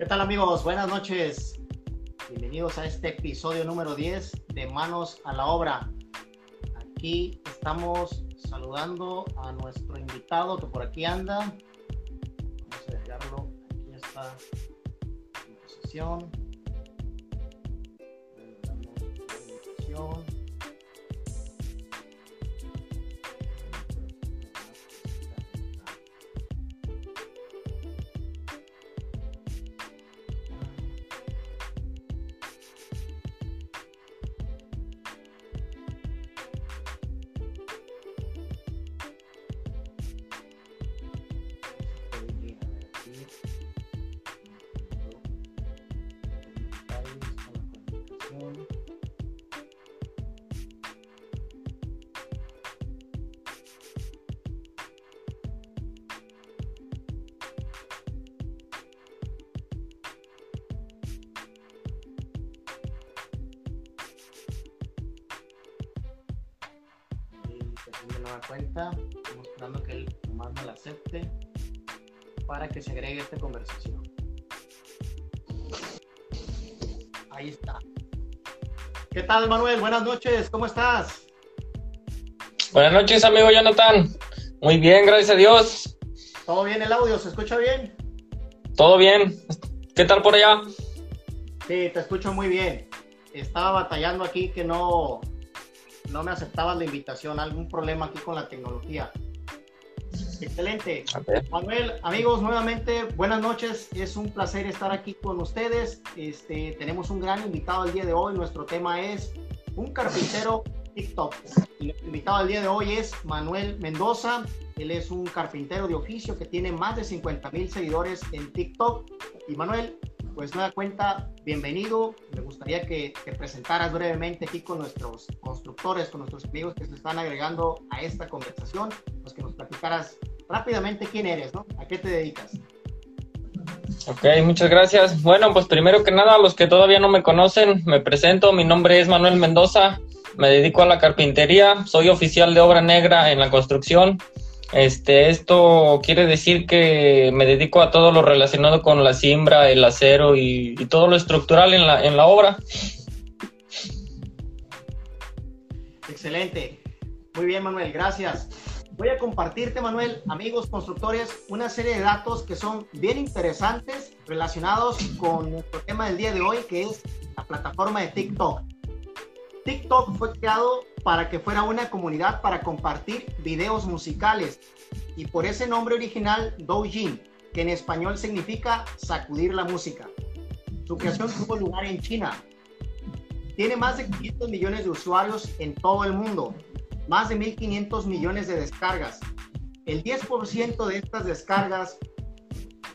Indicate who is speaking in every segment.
Speaker 1: ¿Qué tal amigos? Buenas noches. Bienvenidos a este episodio número 10 de Manos a la Obra. Aquí estamos saludando a nuestro invitado que por aquí anda. Vamos a dejarlo. Aquí está en posición. De nueva cuenta. Estamos esperando que él nomás me la acepte para que se agregue esta conversación. Ahí está. ¿Qué tal, Manuel? Buenas noches, ¿cómo estás?
Speaker 2: Buenas noches, amigo Jonathan. Muy bien, gracias a Dios.
Speaker 1: ¿Todo bien el audio? ¿Se escucha bien?
Speaker 2: Todo bien. ¿Qué tal por allá?
Speaker 1: Sí, te escucho muy bien. Estaba batallando aquí que no, no me aceptabas la invitación, algún problema aquí con la tecnología. Excelente. Manuel, amigos, nuevamente, buenas noches. Es un placer estar aquí con ustedes. Este, tenemos un gran invitado el día de hoy. Nuestro tema es un carpintero TikTok. El invitado del día de hoy es Manuel Mendoza. Él es un carpintero de oficio que tiene más de 50 mil seguidores en TikTok. Y Manuel, pues nueva cuenta, bienvenido. Me gustaría que te presentaras brevemente aquí con nuestros constructores, con nuestros amigos que se están agregando a esta conversación, pues que nos platicaras rápidamente quién eres, ¿no? ¿A qué te dedicas?
Speaker 2: Ok, muchas gracias. Bueno, pues primero que nada, los que todavía no me conocen, me presento. Mi nombre es Manuel Mendoza. Me dedico a la carpintería. Soy oficial de obra negra en la construcción. Este, esto quiere decir que me dedico a todo lo relacionado con la siembra, el acero y, y todo lo estructural en la, en la obra.
Speaker 1: Excelente. Muy bien, Manuel, gracias. Voy a compartirte, Manuel, amigos constructores, una serie de datos que son bien interesantes relacionados con nuestro tema del día de hoy, que es la plataforma de TikTok. TikTok fue creado para que fuera una comunidad para compartir videos musicales y por ese nombre original Doujin, que en español significa sacudir la música. Su creación tuvo lugar en China. Tiene más de 500 millones de usuarios en todo el mundo, más de 1.500 millones de descargas. El 10% de estas descargas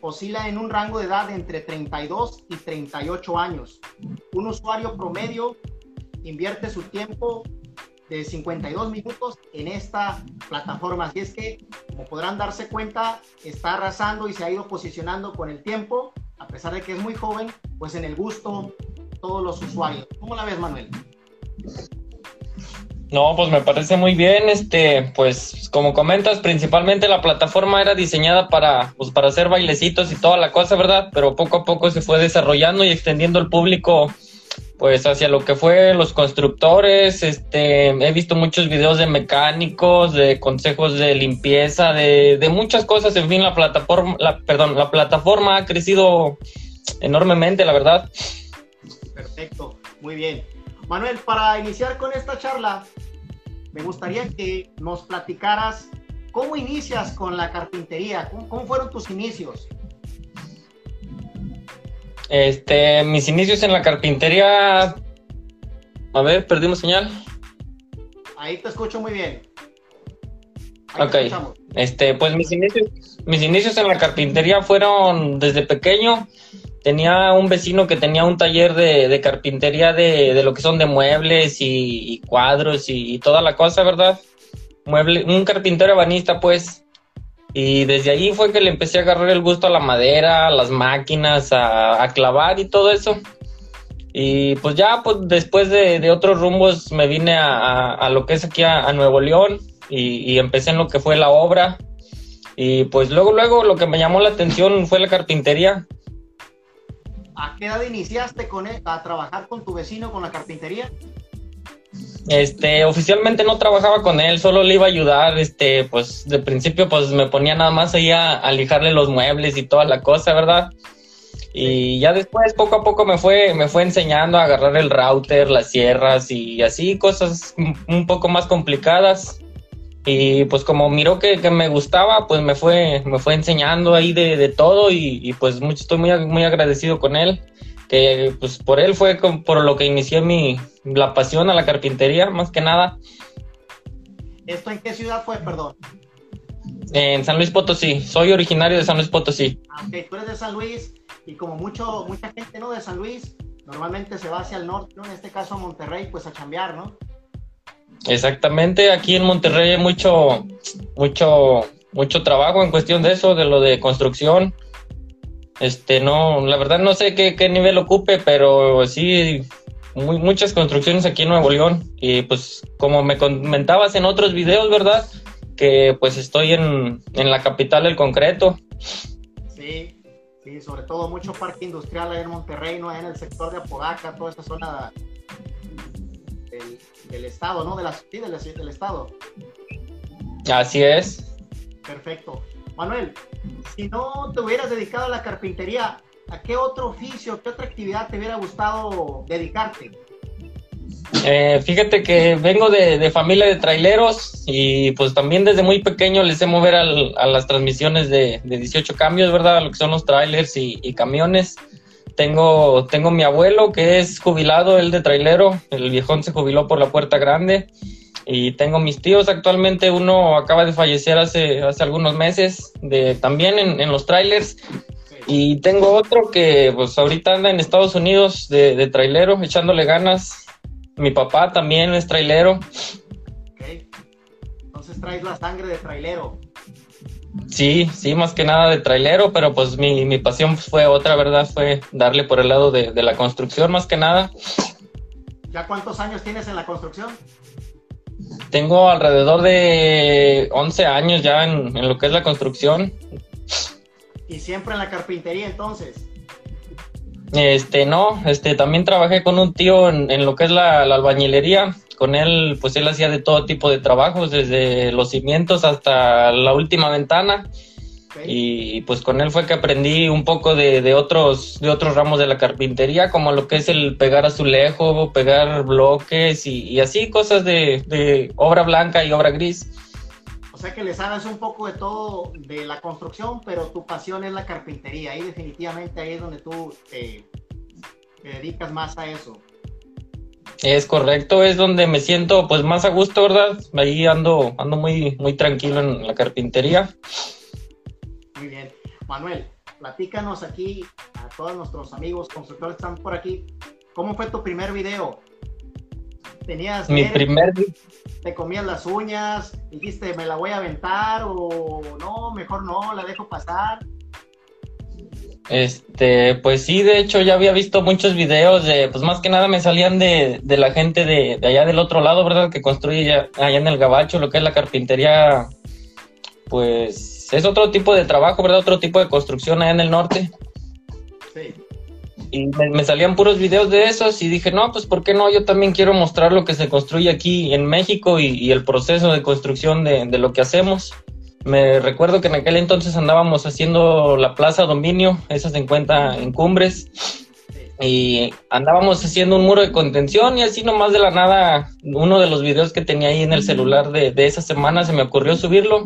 Speaker 1: oscila en un rango de edad de entre 32 y 38 años. Un usuario promedio invierte su tiempo de 52 minutos en esta plataforma. Así es que, como podrán darse cuenta, está arrasando y se ha ido posicionando con el tiempo, a pesar de que es muy joven, pues en el gusto todos los usuarios. ¿Cómo la ves, Manuel?
Speaker 2: No, pues me parece muy bien. Este, pues como comentas, principalmente la plataforma era diseñada para, pues, para hacer bailecitos y toda la cosa, ¿verdad? Pero poco a poco se fue desarrollando y extendiendo el público pues hacia lo que fue los constructores, este, he visto muchos videos de mecánicos, de consejos de limpieza, de, de muchas cosas, en fin, la plataforma, la, perdón, la plataforma ha crecido enormemente, la verdad.
Speaker 1: Perfecto, muy bien. Manuel, para iniciar con esta charla, me gustaría que nos platicaras cómo inicias con la carpintería, cómo, cómo fueron tus inicios.
Speaker 2: Este, mis inicios en la carpintería. A ver, perdimos señal.
Speaker 1: Ahí te escucho muy bien.
Speaker 2: Ahí ok. Este, pues mis inicios, mis inicios en la carpintería fueron desde pequeño. Tenía un vecino que tenía un taller de, de carpintería de, de, lo que son de muebles y, y cuadros y, y, toda la cosa, ¿verdad? Mueble, un carpintero ebanista, pues. Y desde ahí fue que le empecé a agarrar el gusto a la madera, a las máquinas, a, a clavar y todo eso. Y pues ya, pues después de, de otros rumbos me vine a, a, a lo que es aquí a, Nuevo León y, y, empecé en lo que fue la obra. Y pues luego, luego lo que me llamó la atención fue la carpintería.
Speaker 1: ¿a qué edad iniciaste con él, a trabajar con tu vecino con la carpintería?
Speaker 2: Este, oficialmente no trabajaba con él, solo le iba a ayudar, este, pues de principio pues me ponía nada más ahí a, lijarle los muebles y toda la cosa, ¿verdad? Y ya después poco a poco me fue, me fue enseñando a agarrar el router, las sierras y así cosas un poco más complicadas. Y pues como miró que, me gustaba, pues me fue, me fue enseñando ahí de, todo y, pues mucho, estoy muy, muy agradecido con él que pues por él fue por lo que inicié mi la pasión a la carpintería, más que nada.
Speaker 1: ¿Esto en qué ciudad fue, perdón?
Speaker 2: En San Luis Potosí, soy originario de San Luis Potosí.
Speaker 1: Ah, ok, tú eres de San Luis y como mucho, mucha gente no de San Luis, normalmente se va hacia el norte, ¿no? En este caso a Monterrey, pues a chambear, ¿no?
Speaker 2: Exactamente, aquí en Monterrey hay mucho, mucho, mucho trabajo en cuestión de eso, de lo de construcción. Este, no, la verdad no sé qué, qué nivel ocupe, pero sí, muy, muchas construcciones aquí en Nuevo León. Y pues, como me comentabas en otros videos, ¿verdad? Que pues estoy en, en la capital del concreto.
Speaker 1: Sí, sí, sobre todo mucho parque industrial ahí en Monterrey, ¿no? En el sector de Apodaca, toda esa zona del, del estado, ¿no? De la, sí, del, del estado.
Speaker 2: Así es.
Speaker 1: Perfecto. Manuel, si no te hubieras dedicado a la carpintería, ¿a qué otro oficio, qué otra actividad te hubiera gustado dedicarte?
Speaker 2: Eh, fíjate que vengo de, familia de traileros y pues también desde muy pequeño les sé mover a las transmisiones de, 18 cambios, ¿verdad? Lo que son los trailers y, y, camiones. Tengo, tengo mi abuelo que es jubilado, él de trailero, el viejón se jubiló por la puerta grande y tengo mis tíos actualmente, uno acaba de fallecer hace, hace algunos meses, de, también en, en los trailers. Y tengo otro que pues ahorita anda en Estados Unidos de, de trailero, echándole ganas. Mi papá también es trailero.
Speaker 1: Entonces traes la sangre de trailero.
Speaker 2: Sí, sí, más que nada de trailero, pero pues mi, mi pasión fue otra, ¿verdad? Fue darle por el lado de, de la construcción más que nada.
Speaker 1: ¿Ya cuántos años tienes en la construcción?
Speaker 2: Tengo alrededor de 11 años ya en, lo que es la construcción.
Speaker 1: ¿Y siempre en la carpintería entonces?
Speaker 2: Este, no, este, también trabajé con un tío en, lo que es la, albañilería. Con él, pues él hacía de todo tipo de trabajos, desde los cimientos hasta la última ventana. Y pues con él fue que aprendí un poco de, otros, de otros ramos de la carpintería, como lo que es el pegar azulejo, pegar bloques y, así cosas de, obra blanca y obra gris.
Speaker 1: O sea que le sabes un poco de todo de la construcción, pero tu pasión es la carpintería. Ahí definitivamente ahí es donde tú te, dedicas más a eso.
Speaker 2: Es correcto, es donde me siento pues más a gusto, ¿verdad? Ahí ando, ando muy, muy tranquilo en la carpintería.
Speaker 1: Muy bien. Manuel, platícanos aquí a todos nuestros amigos constructores que están por aquí. ¿Cómo fue tu primer video? ¿Tenías
Speaker 2: mi primer
Speaker 1: te comías las uñas, dijiste me la voy a aventar o no, mejor no, la dejo pasar?
Speaker 2: Este, pues sí, de hecho ya había visto muchos videos de, pues más que nada me salían de, de la gente de, de, allá del otro lado, ¿verdad? Que construye allá en el Gabacho, lo que es la carpintería, pues es otro tipo de trabajo, ¿verdad? Otro tipo de construcción allá en el norte. Sí. Y me, salían puros videos de esos y dije, no, pues ¿por qué no? Yo también quiero mostrar lo que se construye aquí en México y, el proceso de construcción de, lo que hacemos. Me recuerdo que en aquel entonces andábamos haciendo la Plaza Dominio, esa se encuentra en Cumbres, y andábamos haciendo un muro de contención y así nomás de la nada, uno de los videos que tenía ahí en el celular de, de esa semana se me ocurrió subirlo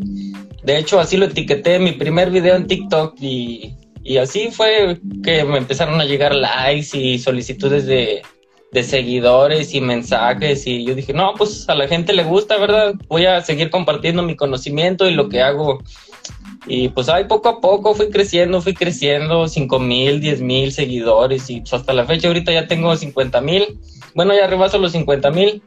Speaker 2: de hecho, así lo etiqueté mi primer video en TikTok y, así fue que me empezaron a llegar likes y solicitudes de, seguidores y mensajes y yo dije, no, pues a la gente le gusta, ¿verdad? Voy a seguir compartiendo mi conocimiento y lo que hago. Y pues ahí poco a poco fui creciendo, fui creciendo, 5 mil, 10 mil seguidores y hasta la fecha ahorita ya tengo 50 mil. Bueno, ya rebaso los 50 mil,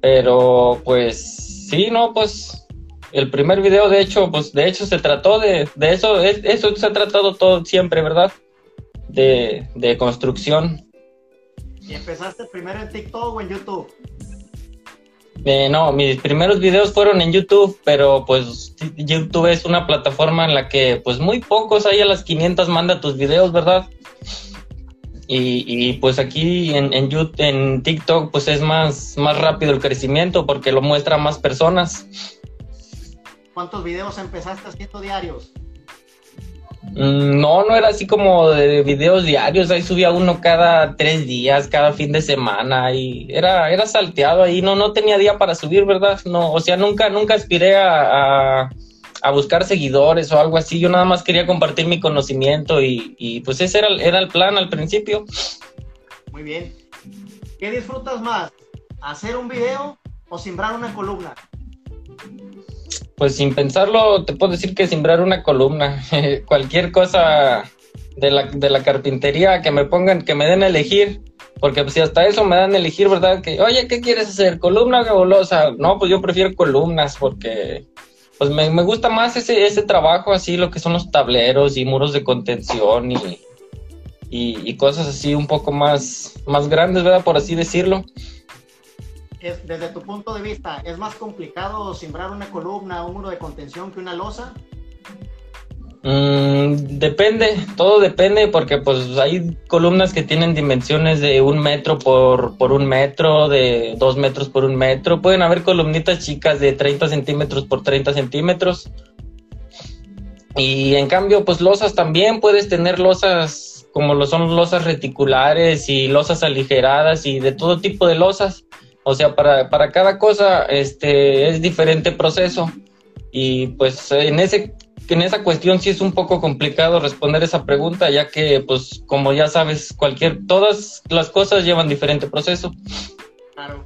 Speaker 2: pero pues sí, no, pues el primer video, de hecho, pues de hecho se trató de, de eso, eso se ha tratado todo siempre, ¿verdad? De, de construcción.
Speaker 1: ¿Y empezaste primero en TikTok o en YouTube?
Speaker 2: No, mis primeros videos fueron en YouTube, pero pues YouTube es una plataforma en la que pues muy pocos ahí a las 500 manda tus videos, ¿verdad? Y, pues aquí en, en, YouTube, en TikTok pues es más, más rápido el crecimiento porque lo muestra más personas.
Speaker 1: ¿Cuántos videos empezaste haciendo diarios?
Speaker 2: Mm, no, no era así como de videos diarios, ahí subía uno cada tres días, cada fin de semana, y era, era salteado ahí, no, no tenía día para subir, ¿verdad? No, o sea, nunca, nunca aspiré a, a, buscar seguidores o algo así, yo nada más quería compartir mi conocimiento y, y pues ese era, era el plan al principio.
Speaker 1: Muy bien. ¿Qué disfrutas más? ¿Hacer un video o sembrar una columna?
Speaker 2: Pues sin pensarlo, te puedo decir que sembrar una columna. Cualquier cosa de la, de la carpintería que me pongan, que me den a elegir. Porque pues, si hasta eso me dan a elegir, ¿verdad? Que, oye, ¿qué quieres hacer? ¿Columna o losa? No, pues yo prefiero columnas porque pues me, gusta más ese, ese trabajo así, lo que son los tableros y muros de contención y, y, y cosas así un poco más, más grandes, ¿verdad? Por así decirlo
Speaker 1: desde tu punto de vista, ¿es más complicado simbrar una columna, un muro de contención que una losa?
Speaker 2: Mm, depende, todo depende porque pues hay columnas que tienen dimensiones de un metro por, por un metro, de dos metros por un metro. Pueden haber columnitas chicas de 30 centímetros por 30 centímetros. Y en cambio, pues losas también, puedes tener losas como lo son losas reticulares y losas aligeradas y de todo tipo de losas. O sea, para, para cada cosa este, es diferente proceso. Y pues en, ese, en esa cuestión sí es un poco complicado responder esa pregunta, ya que, pues, como ya sabes, cualquier, todas las cosas llevan diferente proceso.
Speaker 1: Claro.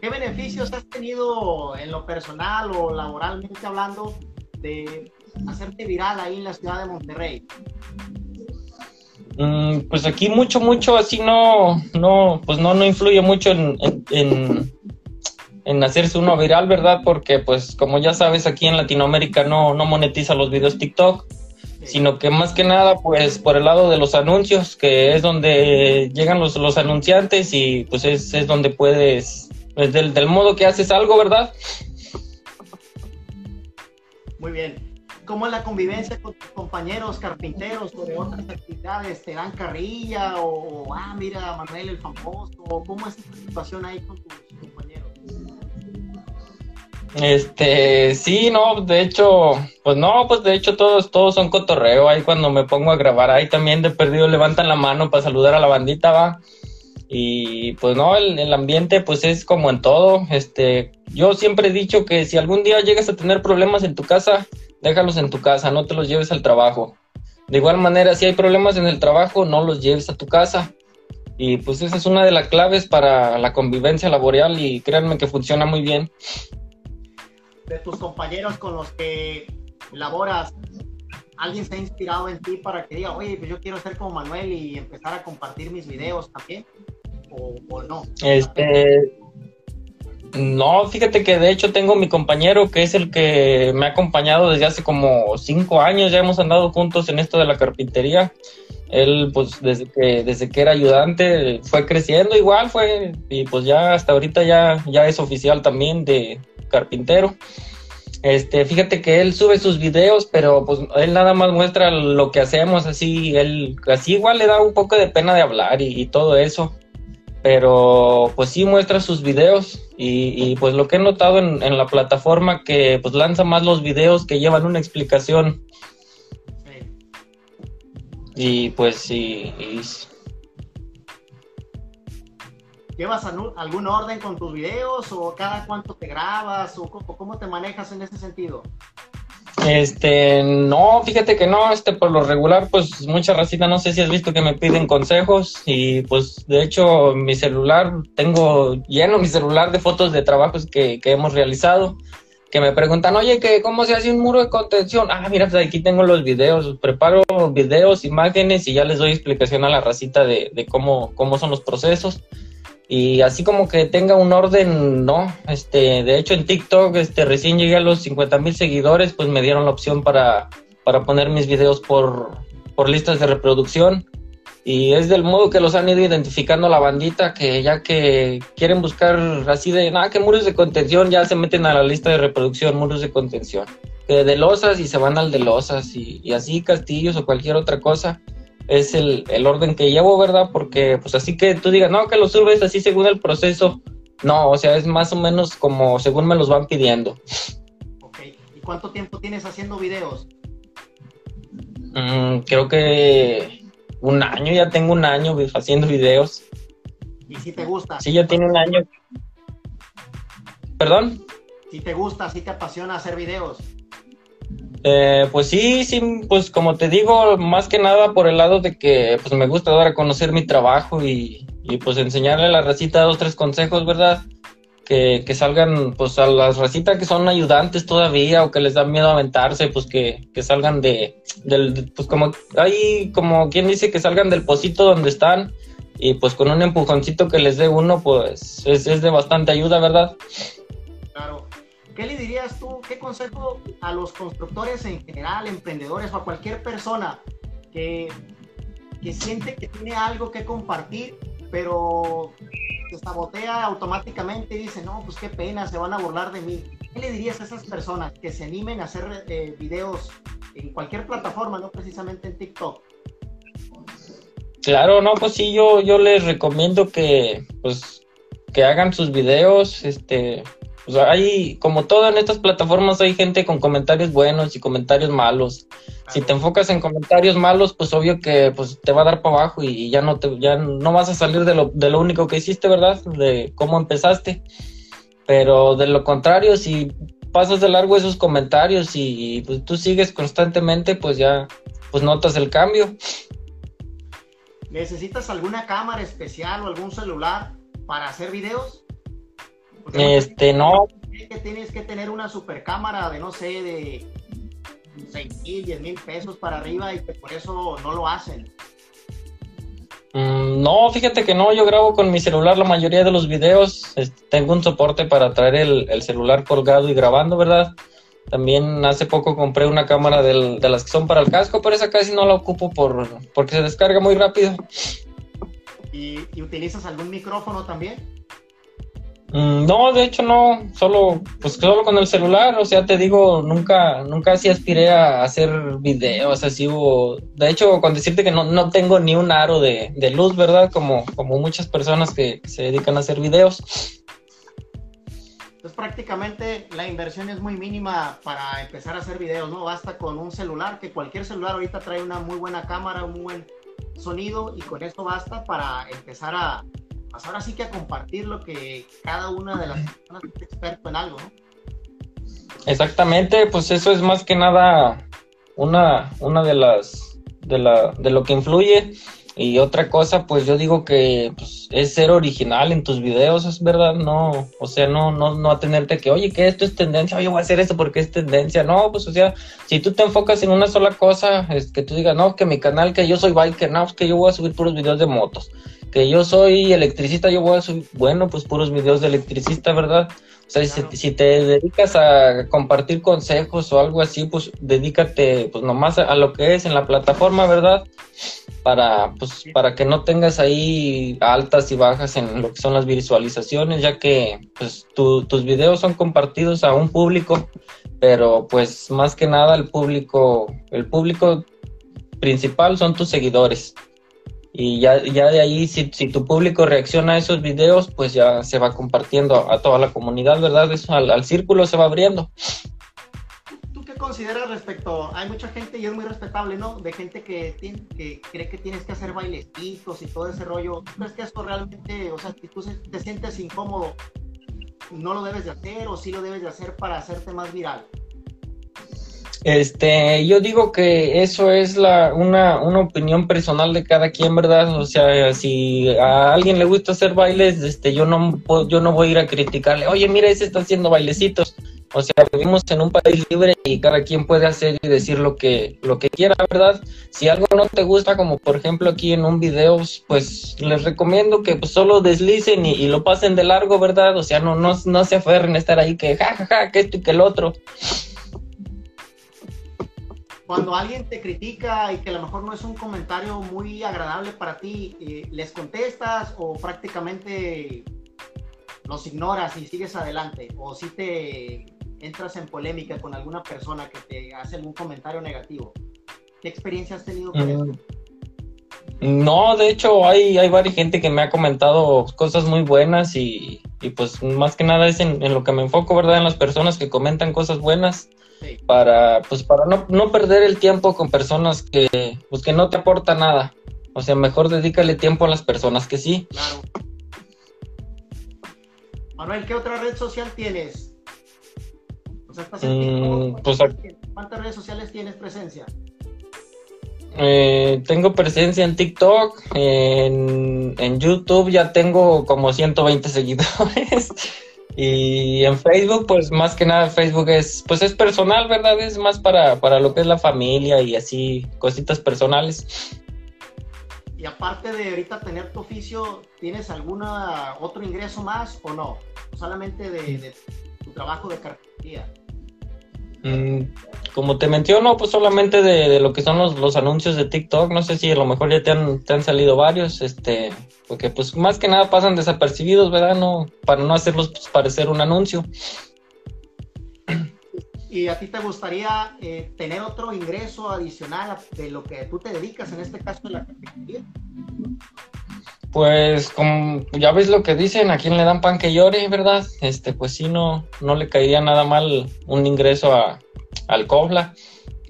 Speaker 1: ¿Qué beneficios has tenido en lo personal o laboralmente hablando de hacerte viral ahí en la ciudad de Monterrey?
Speaker 2: Mm, pues aquí mucho, mucho así no, no, pues no, no influye mucho en, en, en, hacerse uno viral, ¿verdad? Porque pues como ya sabes, aquí en Latinoamérica no, no monetiza los videos TikTok, sino que más que nada pues por el lado de los anuncios, que es donde llegan los, los anunciantes y pues es, es donde puedes, pues, del, del modo que haces algo, ¿verdad?
Speaker 1: Muy bien. ¿Cómo la convivencia con tus compañeros carpinteros o de otras actividades? ¿Te dan carrilla o, ah, mira, Manuel el famoso? ¿Cómo es esta situación ahí con tus compañeros?
Speaker 2: Este, sí, no, de hecho, pues no, pues de hecho todos, todos son cotorreo. Ahí cuando me pongo a grabar, ahí también de perdido levantan la mano para saludar a la bandita, va. Y pues no, el, el, ambiente pues es como en todo. Este, yo siempre he dicho que si algún día llegas a tener problemas en tu casa, déjalos en tu casa, no te los lleves al trabajo. De igual manera, si hay problemas en el trabajo, no los lleves a tu casa. Y pues esa es una de las claves para la convivencia laboral y créanme que funciona muy bien.
Speaker 1: De tus compañeros con los que laboras, ¿alguien se ha inspirado en ti para que diga, oye, pues yo quiero ser como Manuel y empezar a compartir mis videos también? ¿O, o no?
Speaker 2: Este, no, fíjate que de hecho tengo mi compañero que es el que me ha acompañado desde hace como cinco años, ya hemos andado juntos en esto de la carpintería. Él, pues, desde que, desde que era ayudante, fue creciendo igual, fue, y pues ya hasta ahorita ya, ya es oficial también de carpintero. Este, fíjate que él sube sus videos, pero pues él nada más muestra lo que hacemos, así, él, así igual le da un poco de pena de hablar y todo eso pero pues sí muestra sus videos y, pues lo que he notado en, la plataforma que pues lanza más los videos que llevan una explicación y pues sí
Speaker 1: ¿Llevas algún orden con tus videos o cada cuánto te grabas o cómo te manejas en ese sentido?
Speaker 2: Este, no, fíjate que no, este, por lo regular, pues mucha racita, no sé si has visto que me piden consejos y pues de hecho mi celular, tengo lleno mi celular de fotos de trabajos que, que hemos realizado, que me preguntan, oye, que ¿cómo se hace un muro de contención? Ah, mira, pues aquí tengo los videos, preparo videos, imágenes y ya les doy explicación a la racita de, de cómo, cómo son los procesos y así como que tenga un orden, no. Este, de hecho en TikTok, este, recién llegué a los 50 mil seguidores, pues me dieron la opción para, para poner mis videos por, por listas de reproducción. Y es del modo que los han ido identificando la bandita, que ya que quieren buscar así de, nada, que muros de contención, ya se meten a la lista de reproducción, muros de contención. De losas y se van al de losas y así castillos o cualquier otra cosa es el, el, orden que llevo, ¿verdad? Porque pues así que tú digas, no, que lo subes así según el proceso. No, o sea, es más o menos como según me los van pidiendo.
Speaker 1: Ok, ¿y cuánto tiempo tienes haciendo videos?
Speaker 2: Mm, creo que un año, ya tengo un año haciendo videos.
Speaker 1: ¿Y si te gusta?
Speaker 2: Sí, ya tiene un año. ¿Perdón?
Speaker 1: Si te gusta, si te apasiona hacer videos.
Speaker 2: Eh, pues sí, sí, pues como te digo, más que nada por el lado de que pues me gusta dar a conocer mi trabajo y, pues enseñarle a la racita dos, tres consejos, ¿verdad? Que, salgan pues a las racitas que son ayudantes todavía o que les da miedo aventarse, pues que, salgan de, del, pues como, ahí como quien dice que salgan del pocito donde están y pues con un empujoncito que les dé uno, pues es, es de bastante ayuda, ¿verdad?
Speaker 1: ¿Qué le dirías tú, qué consejo a los constructores en general, emprendedores o a cualquier persona que, que siente que tiene algo que compartir, pero se sabotea automáticamente y dice, no, pues qué pena, se van a burlar de mí? ¿Qué le dirías a esas personas que se animen a hacer eh, videos en cualquier plataforma, no precisamente en TikTok?
Speaker 2: Claro, no, pues sí, yo, yo les recomiendo que, pues, que hagan sus videos, este, o hay, como todo en estas plataformas, hay gente con comentarios buenos y comentarios malos. Si te enfocas en comentarios malos, pues obvio que pues te va a dar para abajo y ya no te, ya no vas a salir de lo, de lo único que hiciste, ¿verdad? De cómo empezaste. Pero de lo contrario, si pasas de largo esos comentarios y pues, tú sigues constantemente, pues ya pues notas el cambio.
Speaker 1: ¿Necesitas alguna cámara especial o algún celular para hacer videos?
Speaker 2: Este, no.
Speaker 1: Que tienes que tener una super cámara de, no sé, de 6 mil, 10 mil pesos para arriba y que por eso no lo hacen.
Speaker 2: Mm, no, fíjate que no, yo grabo con mi celular la mayoría de los videos. tengo un soporte para traer el, celular colgado y grabando, ¿verdad? También hace poco compré una cámara de las que son para el casco, pero esa casi no la ocupo por, porque se descarga muy rápido.
Speaker 1: ¿Y utilizas algún micrófono también?
Speaker 2: Mm, no, de hecho no, solo, pues solo con el celular, o sea, te digo, nunca, nunca así aspiré a hacer videos así, o, de hecho, con decirte que no, no tengo ni un aro de, luz, ¿verdad? Como, como muchas personas que se dedican a hacer videos.
Speaker 1: Entonces prácticamente la inversión es muy mínima para empezar a hacer videos, ¿no? Basta con un celular, que cualquier celular ahorita trae una muy buena cámara, un buen sonido y con esto basta para empezar a, pues ahora sí que a compartir lo que cada una de las personas es experto en algo, ¿no?
Speaker 2: Exactamente, pues eso es más que nada una, una de las de, la, de lo que influye. Y otra cosa, pues yo digo que pues, es ser original en tus videos, es verdad, no, o sea, no, no, no atenerte que, oye, que esto es tendencia, oye, voy a hacer esto porque es tendencia, no, pues o sea, si tú te enfocas en una sola cosa, es que tú digas, no, que mi canal, que yo soy biker, no, pues que yo voy a subir puros videos de motos, que yo soy electricista, yo voy a subir, bueno, pues puros videos de electricista, ¿verdad? O sea, si, te dedicas a compartir consejos o algo así, pues dedícate pues nomás a, lo que es en la plataforma, ¿verdad? Para, pues, para que no tengas ahí altas y bajas en lo que son las visualizaciones, ya que pues tus videos son compartidos a un público, pero pues más que nada el público, el público principal son tus seguidores y ya, ya de ahí, si, si, tu público reacciona a esos videos, pues ya se va compartiendo a, toda la comunidad, ¿verdad? Eso al, círculo se va abriendo.
Speaker 1: ¿Tú qué consideras respecto? Hay mucha gente, y es muy respetable, ¿no? De gente que, tiene, que cree que tienes que hacer bailecitos y todo ese rollo. ¿Tú crees que esto realmente, o sea, si tú te sientes incómodo, no lo debes de hacer o sí lo debes de hacer para hacerte más viral?
Speaker 2: Este, yo digo que eso es la, una, una opinión personal de cada quien, ¿verdad? O sea, si a alguien le gusta hacer bailes, este, yo no, yo no voy a ir a criticarle, oye, mira, ese está haciendo bailecitos. O sea, vivimos en un país libre y cada quien puede hacer y decir lo que, lo que quiera, ¿verdad? Si algo no te gusta, como por ejemplo aquí en un video, pues les recomiendo que pues, solo deslicen y, lo pasen de largo, ¿verdad? O sea, no, no, no se aferren a estar ahí que jajaja, ja, ja, que esto y que el otro
Speaker 1: cuando alguien te critica y que a lo mejor no es un comentario muy agradable para ti, eh, ¿les contestas o prácticamente los ignoras y sigues adelante? ¿O si te entras en polémica con alguna persona que te hace algún comentario negativo? ¿Qué experiencia has tenido con eso?
Speaker 2: No, de hecho hay, hay varias gente que me ha comentado cosas muy buenas y, pues más que nada es en, lo que me enfoco, ¿verdad? En las personas que comentan cosas buenas para pues para no, no, perder el tiempo con personas que pues que no te aportan nada. O sea, mejor dedícale tiempo a las personas que sí. Claro.
Speaker 1: Manuel, ¿qué otra red social tienes? Mm, pues ¿Cuántas redes sociales tienes presencia?
Speaker 2: Eh, tengo presencia en TikTok, en, en, YouTube ya tengo como 120 seguidores y en Facebook pues más que nada Facebook es pues es personal, ¿verdad? Es más para, para lo que es la familia y así cositas personales.
Speaker 1: Y aparte de ahorita tener tu oficio, ¿tienes alguna otro ingreso más o no? solamente de, tu trabajo de carpintería.
Speaker 2: Mm, como te menciono, pues solamente de, lo que son los, anuncios de TikTok, no sé si a lo mejor ya te han, te han salido varios, este, porque pues más que nada pasan desapercibidos, ¿verdad? No, para no hacerlos pues, parecer un anuncio.
Speaker 1: ¿Y a ti te gustaría eh, tener otro ingreso adicional de lo que tú te dedicas, en este caso de la carpintería?
Speaker 2: Pues como ya ves lo que dicen, a quien le dan pan que llore, ¿verdad? Este, pues sí, no, no le caería nada mal un ingreso a, al Cobla,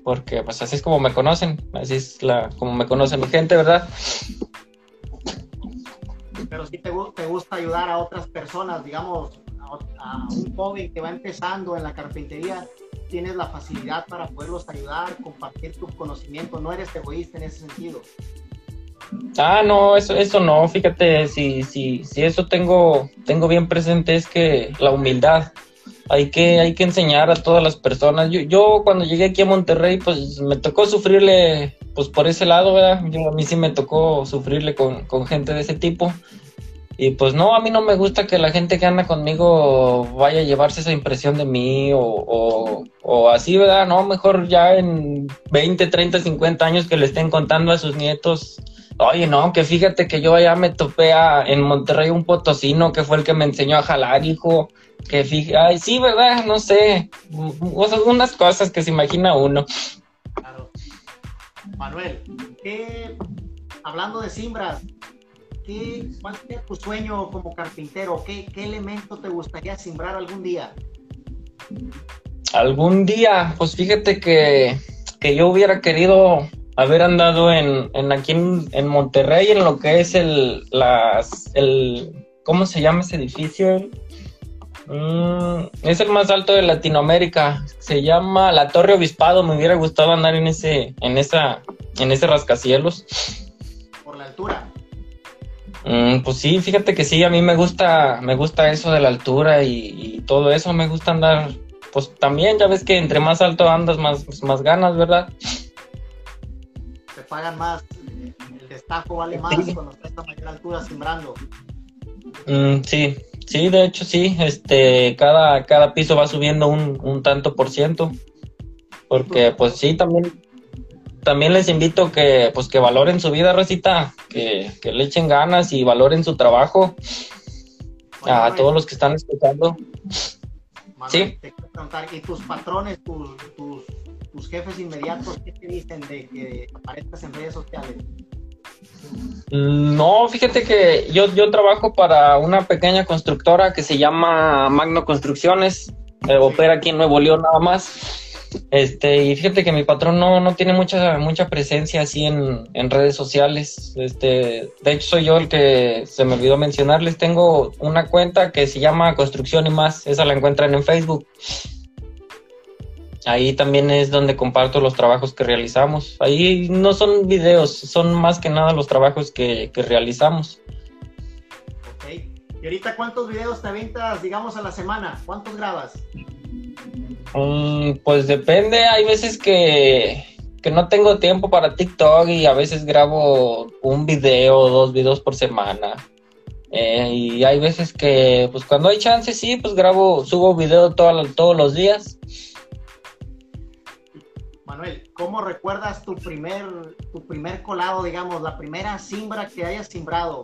Speaker 2: porque pues así es como me conocen, así es la, como me conocen mi gente, ¿verdad?
Speaker 1: Pero sí te, te gusta ayudar a otras personas, digamos, a, un joven que va empezando en la carpintería, tienes la facilidad para poderlos ayudar, compartir tus conocimientos, no eres egoísta en ese sentido.
Speaker 2: Ah, no, eso, eso no, fíjate, si, si, si eso tengo, tengo bien presente es que la humildad, hay que, hay que enseñar a todas las personas. Yo, yo cuando llegué aquí a Monterrey, pues me tocó sufrirle, pues por ese lado, ¿verdad? Yo, a mí sí me tocó sufrirle con, con gente de ese tipo. Y pues no, a mí no me gusta que la gente que anda conmigo vaya a llevarse esa impresión de mí o, o, así, ¿verdad? No, mejor ya en 20, 30, 50 años que le estén contando a sus nietos. Oye, no, que fíjate que yo allá me topé a, en Monterrey un potosino que fue el que me enseñó a jalar, hijo. Que fíjate, ay, sí, ¿verdad? No sé. Unas cosas que se imagina uno. Claro.
Speaker 1: Manuel, ¿qué, hablando de simbras, ¿qué, ¿cuál sería tu sueño como carpintero? ¿Qué, ¿Qué elemento te gustaría simbrar algún día?
Speaker 2: Algún día, pues fíjate que, que yo hubiera querido haber andado en, en aquí en, Monterrey, en lo que es el, las, el, ¿cómo se llama ese edificio? Mm, es el más alto de Latinoamérica. Se llama la Torre Obispado. Me hubiera gustado andar en ese, en esa, en ese rascacielos.
Speaker 1: Por la altura.
Speaker 2: Mm, pues sí, fíjate que sí, a mí me gusta, me gusta eso de la altura y, todo eso, me gusta andar, pues también, ya ves que entre más alto andas, más, pues, más ganas, ¿verdad?
Speaker 1: Te pagan más, el destajo vale más cuando estás a mayor altura sembrando.
Speaker 2: Mm, sí, sí, de hecho sí, este, cada, cada piso va subiendo un, un tanto por ciento, porque pues sí, también también les invito que pues que valoren su vida, Rosita, que, le echen ganas y valoren su trabajo a todos los que están escuchando.
Speaker 1: sí. ¿y tus patrones, tus, tus, jefes inmediatos, qué te dicen de que aparezcas en redes sociales?
Speaker 2: No, fíjate que yo, yo trabajo para una pequeña constructora que se llama Magno Construcciones, eh, opera aquí en Nuevo León nada más. Este, y fíjate que mi patrón no, no tiene mucha, mucha presencia así en, en, redes sociales. Este, de hecho, soy yo el que se me olvidó mencionarles. Tengo una cuenta que se llama Construcción y más. Esa la encuentran en Facebook. Ahí también es donde comparto los trabajos que realizamos. Ahí no son videos, son más que nada los trabajos que, que realizamos.
Speaker 1: Ok. ¿Y ahorita cuántos videos te aventas, digamos, a la semana? ¿Cuántos grabas?
Speaker 2: Mm, pues depende, hay veces que, no tengo tiempo para TikTok y a veces grabo un video o dos videos por semana. Eh, y hay veces que, pues cuando hay chance, sí, pues grabo, subo video todos los días.
Speaker 1: Manuel, ¿cómo recuerdas tu primer, tu primer colado, digamos, la primera simbra que hayas simbrado?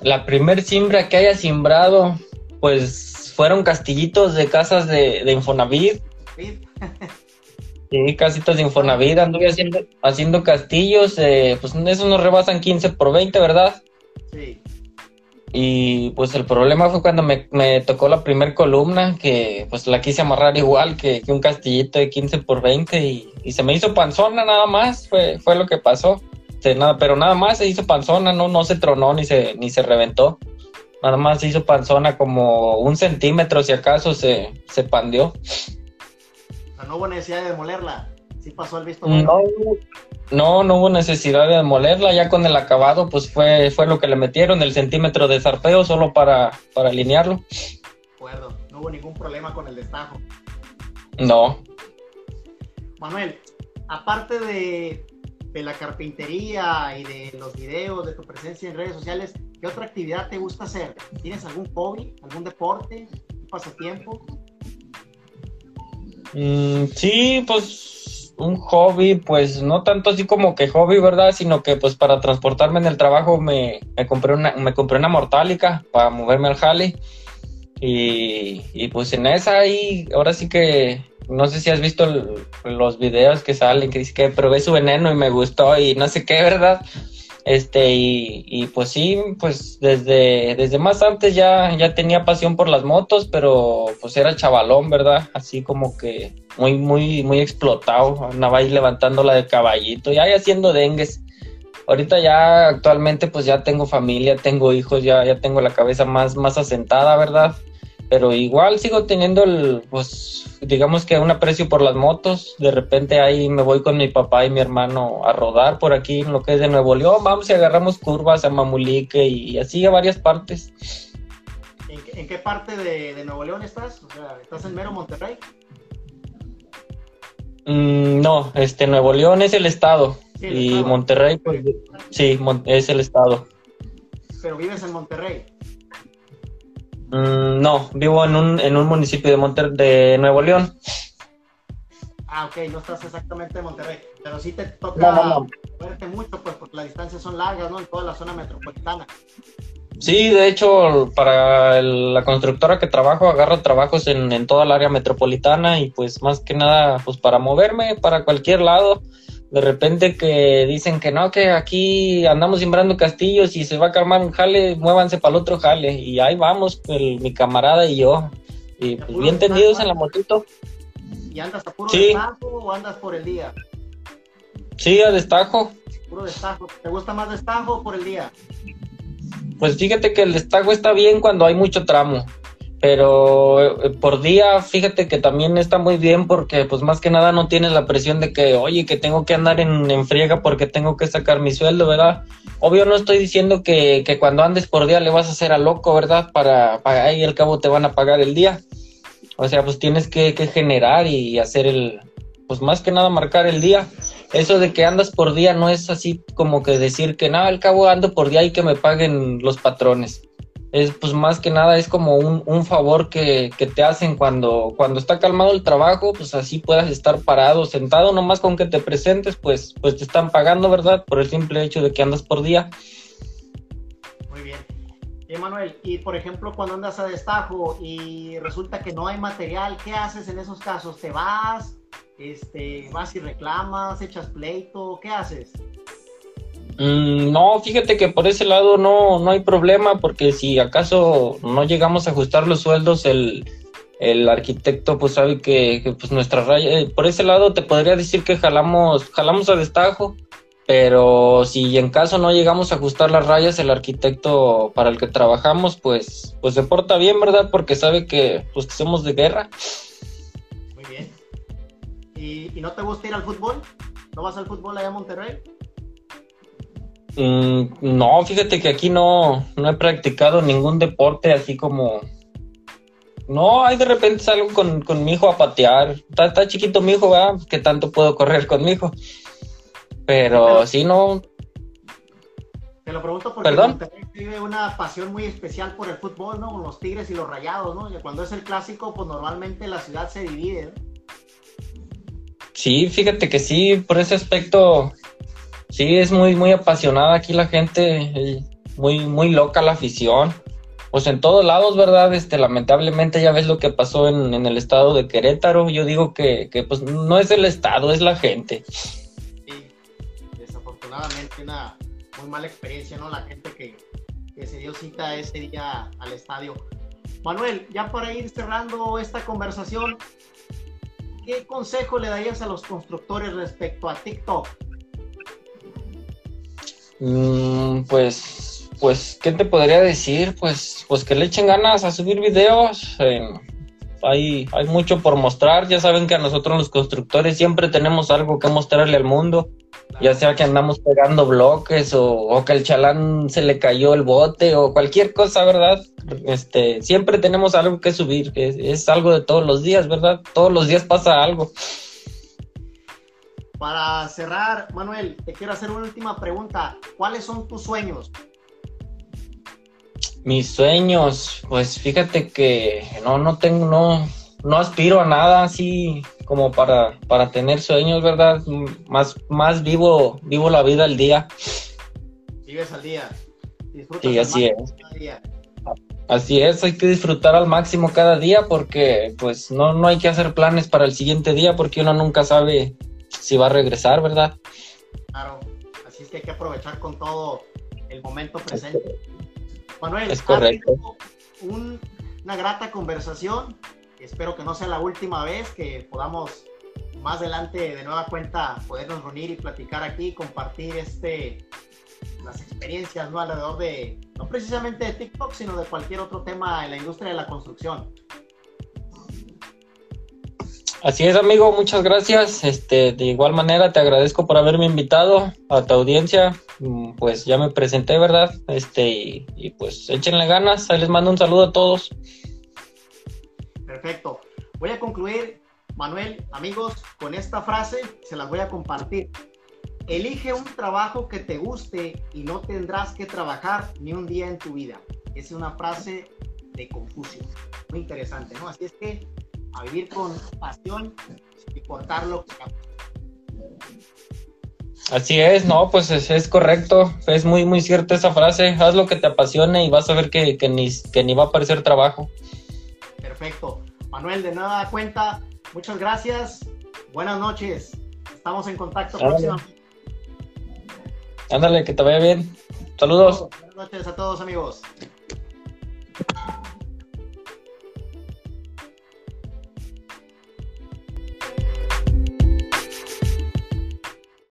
Speaker 2: La primer simbra que haya simbrado, pues fueron castillitos de casas de, de Infonavit. Sí, casitas de Infonavit, anduve haciendo, haciendo castillos, eh, pues esos nos rebasan 15 por 20, ¿verdad? Sí. Y pues el problema fue cuando me, tocó la primer columna, que pues la quise amarrar igual que, un castillito de 15 por 20 y, se me hizo panzona nada más, fue, fue lo que pasó. nada, pero nada más se hizo panzona, no, no se tronó ni se, ni se reventó. Nada más se hizo panzona como un centímetro, si acaso se, se pandeó
Speaker 1: no hubo necesidad de demolerla. Sí pasó el visto.
Speaker 2: No, no, no hubo necesidad de demolerla. Ya con el acabado, pues fue, fue lo que le metieron, el centímetro de zarpeo solo para, para alinearlo.
Speaker 1: acuerdo. No hubo ningún problema con el destajo.
Speaker 2: No.
Speaker 1: Manuel, aparte de, de la carpintería y de los videos, de tu presencia en redes sociales, ¿qué otra actividad te gusta hacer? ¿Tienes algún hobby, algún deporte, un pasatiempo?
Speaker 2: Mm, sí, pues un hobby, pues no tanto así como que hobby, ¿verdad? Sino que pues para transportarme en el trabajo me, compré una me compré una mortálica para moverme al jale. Y, pues en esa ahí, ahora sí que no sé si has visto los videos que salen que dice que probé su veneno y me gustó y no sé qué, ¿verdad? Este, y, pues sí, pues desde, desde más antes ya, ya tenía pasión por las motos, pero pues era chavalón, ¿verdad? Así como que muy, muy, muy explotado, andaba ahí levantándola de caballito y ahí haciendo dengues. Ahorita ya actualmente pues ya tengo familia, tengo hijos, ya, ya tengo la cabeza más, más asentada, ¿verdad? Pero igual sigo teniendo el, pues, digamos que un aprecio por las motos. De repente ahí me voy con mi papá y mi hermano a rodar por aquí en lo que es de Nuevo León. Vamos y agarramos curvas a Mamulique y, así a varias partes.
Speaker 1: ¿En qué, parte de, Nuevo León estás? O sea, ¿estás en mero Monterrey?
Speaker 2: Mm, no, este, Nuevo León es el estado. y Monterrey, pues, sí, es el estado.
Speaker 1: Pero vives en Monterrey.
Speaker 2: Mm, no, vivo en un, en un municipio de, Monter de Nuevo León.
Speaker 1: Ah, ok, no estás exactamente en Monterrey, pero sí te toca verte mucho, pues, porque las distancias son largas, ¿no? En toda la zona metropolitana.
Speaker 2: Sí, de hecho, para la constructora que trabajo, agarro trabajos en, en toda el área metropolitana y pues más que nada, pues para moverme para cualquier lado de repente que dicen que no, que aquí andamos sembrando castillos y se va a calmar un jale, muévanse para el otro jale. Y ahí vamos, mi camarada y yo. Y pues bien tendidos en la motito.
Speaker 1: ¿Y andas a puro destajo o andas por el día?
Speaker 2: Sí, a destajo.
Speaker 1: Puro destajo. ¿Te gusta más destajo o por el día?
Speaker 2: Pues fíjate que el destajo está bien cuando hay mucho tramo pero eh, por día fíjate que también está muy bien porque pues más que nada no tienes la presión de que oye que tengo que andar en, friega porque tengo que sacar mi sueldo, ¿verdad? Obvio no estoy diciendo que, que cuando andes por día le vas a hacer a loco, ¿verdad? Para, para ahí al cabo te van a pagar el día. O sea, pues tienes que, que generar y hacer el, pues más que nada marcar el día. Eso de que andas por día no es así como que decir que nada, al cabo ando por día y que me paguen los patrones es pues más que nada es como un, un favor que, que, te hacen cuando, cuando está calmado el trabajo, pues así puedas estar parado, sentado, nomás con que te presentes, pues, pues te están pagando, ¿verdad? Por el simple hecho de que andas por día.
Speaker 1: Muy bien. Emanuel, y por ejemplo, cuando andas a destajo y resulta que no hay material, ¿qué haces en esos casos? ¿Te vas? Este, ¿Vas y reclamas? ¿Echas pleito? ¿Qué haces?
Speaker 2: Mm, no, fíjate que por ese lado no, no hay problema, porque si acaso no llegamos a ajustar los sueldos, el, arquitecto pues sabe que, pues nuestra raya, eh, por ese lado te podría decir que jalamos, jalamos a destajo, pero si en caso no llegamos a ajustar las rayas, el arquitecto para el que trabajamos, pues, pues se porta bien, ¿verdad? Porque sabe que pues somos de guerra.
Speaker 1: Muy bien. ¿Y, ¿Y no te gusta ir al fútbol? ¿No vas al fútbol allá en Monterrey?
Speaker 2: Mm, no, fíjate que aquí no, no he practicado ningún deporte así como... No, hay de repente salgo con, con mi hijo a patear. Está, chiquito mi hijo, ¿verdad? Que tanto puedo correr con mi hijo. Pero sí, no...
Speaker 1: Te lo pregunto porque ¿Perdón? tiene una pasión muy especial por el fútbol, ¿no? Con los Tigres y los Rayados, ¿no? Y cuando es el clásico, pues normalmente la ciudad se divide,
Speaker 2: Sí, fíjate que sí, por ese aspecto Sí, es muy, muy apasionada aquí la gente, muy, muy loca la afición. pues en todos lados, ¿verdad? Este, lamentablemente ya ves lo que pasó en, en el estado de Querétaro. Yo digo que, que, pues no es el estado, es la gente.
Speaker 1: Sí, desafortunadamente una muy mala experiencia, ¿no? La gente que, que se dio cita ese día al estadio. Manuel, ya para ir cerrando esta conversación, ¿qué consejo le darías a los constructores respecto a TikTok?
Speaker 2: Mm, pues, pues, ¿qué te podría decir? Pues, pues que le echen ganas a subir videos. hay, hay mucho por mostrar. Ya saben que a nosotros los constructores siempre tenemos algo que mostrarle al mundo. Ya sea que andamos pegando bloques o, que el chalán se le cayó el bote o cualquier cosa, ¿verdad? Este, siempre tenemos algo que subir. Es, es algo de todos los días, ¿verdad? Todos los días pasa algo.
Speaker 1: Para cerrar, Manuel, te quiero hacer una última pregunta. ¿Cuáles son tus sueños?
Speaker 2: Mis sueños, pues fíjate que no, no tengo, no, no aspiro a nada así como para, para tener sueños, ¿verdad? Más, más vivo, vivo la vida al día.
Speaker 1: Vives al día.
Speaker 2: sí, así es. Así es, hay que disfrutar al máximo cada día porque pues no, no hay que hacer planes para el siguiente día porque uno nunca sabe si va a regresar, ¿verdad?
Speaker 1: Claro, así es que hay que aprovechar con todo el momento presente. Manuel,
Speaker 2: es correcto.
Speaker 1: una grata conversación. Espero que no sea la última vez que podamos más adelante de nueva cuenta podernos reunir y platicar aquí, compartir este las experiencias ¿no? alrededor de, no precisamente de TikTok, sino de cualquier otro tema en la industria de la construcción.
Speaker 2: Así es, amigo, muchas gracias. Este, de igual manera te agradezco por haberme invitado a tu audiencia. Mm, pues ya me presenté, ¿verdad? Este, y, pues échenle ganas. Ahí les mando un saludo a todos.
Speaker 1: Perfecto. Voy a concluir, Manuel, amigos, con esta frase, se las voy a compartir. Elige un trabajo que te guste y no tendrás que trabajar ni un día en tu vida. Es una frase de Confucio. Muy interesante, ¿no? Así es que a vivir con pasión y cortarlo.
Speaker 2: Así es, no, pues es, correcto, es muy, muy cierta esa frase, haz lo que te apasione y vas a ver que, ni, que ni va a aparecer trabajo.
Speaker 1: Perfecto. Manuel, de nada cuenta, muchas gracias, buenas noches, estamos en contacto próximamente.
Speaker 2: Ándale, que te vaya bien. Saludos.
Speaker 1: Buenas noches a todos amigos.